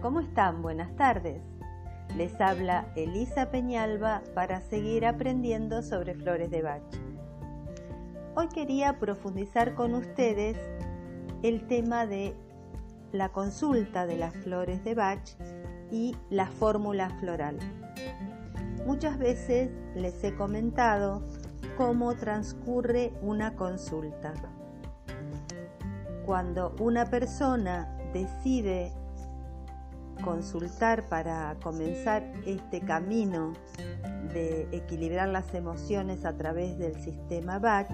¿cómo están? Buenas tardes. Les habla Elisa Peñalba para seguir aprendiendo sobre flores de Bach. Hoy quería profundizar con ustedes el tema de la consulta de las flores de Bach y la fórmula floral. Muchas veces les he comentado cómo transcurre una consulta. Cuando una persona decide consultar para comenzar este camino de equilibrar las emociones a través del sistema Bach,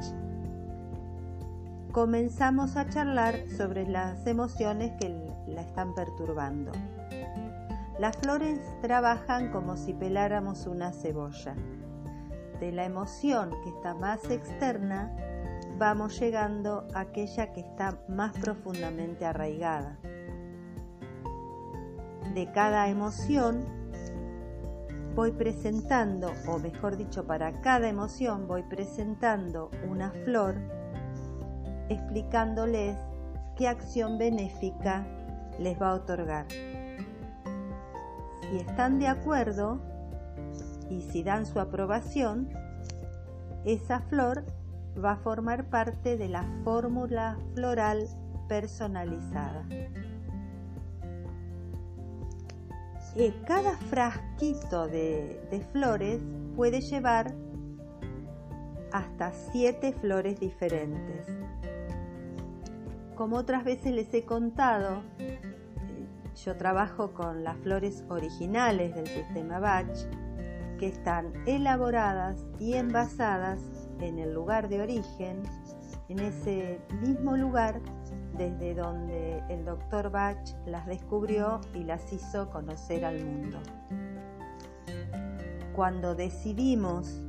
comenzamos a charlar sobre las emociones que la están perturbando. Las flores trabajan como si peláramos una cebolla. De la emoción que está más externa, vamos llegando a aquella que está más profundamente arraigada. De cada emoción voy presentando, o mejor dicho, para cada emoción voy presentando una flor explicándoles qué acción benéfica les va a otorgar. Si están de acuerdo y si dan su aprobación, esa flor va a formar parte de la fórmula floral personalizada. Cada frasquito de, de flores puede llevar hasta siete flores diferentes. Como otras veces les he contado, eh, yo trabajo con las flores originales del sistema Bach, que están elaboradas y envasadas en el lugar de origen, en ese mismo lugar desde donde el doctor Bach las descubrió y las hizo conocer al mundo. Cuando decidimos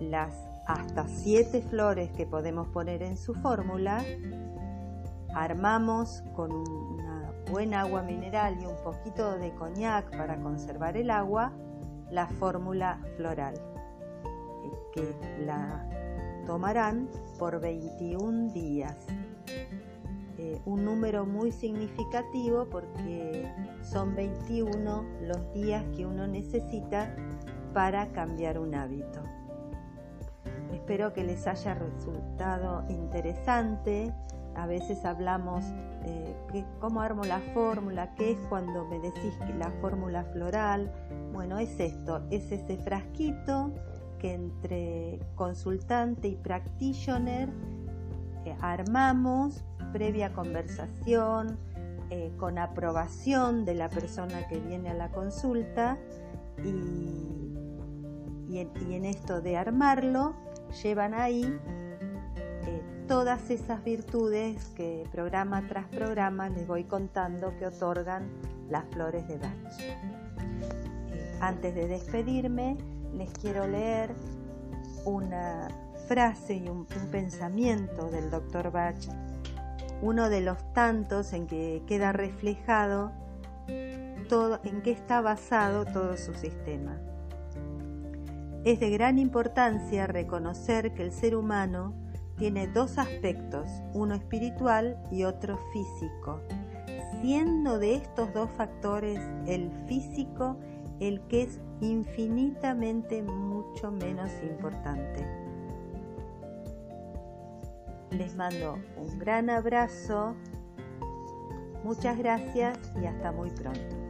las hasta siete flores que podemos poner en su fórmula, armamos con una buena agua mineral y un poquito de coñac para conservar el agua la fórmula floral que la tomarán por 21 días. Eh, un número muy significativo porque son 21 los días que uno necesita para cambiar un hábito. Espero que les haya resultado interesante a veces hablamos eh, cómo armo la fórmula, qué es cuando me decís que la fórmula floral. Bueno, es esto, es ese frasquito que entre consultante y practitioner eh, armamos previa conversación, eh, con aprobación de la persona que viene a la consulta y, y en esto de armarlo llevan ahí todas esas virtudes que programa tras programa les voy contando que otorgan las flores de Bach. Eh, antes de despedirme, les quiero leer una frase y un, pensamiento del doctor Bach, uno de los tantos en que queda reflejado todo, en qué está basado todo su sistema. Es de gran importancia reconocer que el ser humano tiene dos aspectos, uno espiritual y otro físico, siendo de estos dos factores el físico el que es infinitamente mucho menos importante. Les mando un gran abrazo, muchas gracias y hasta muy pronto.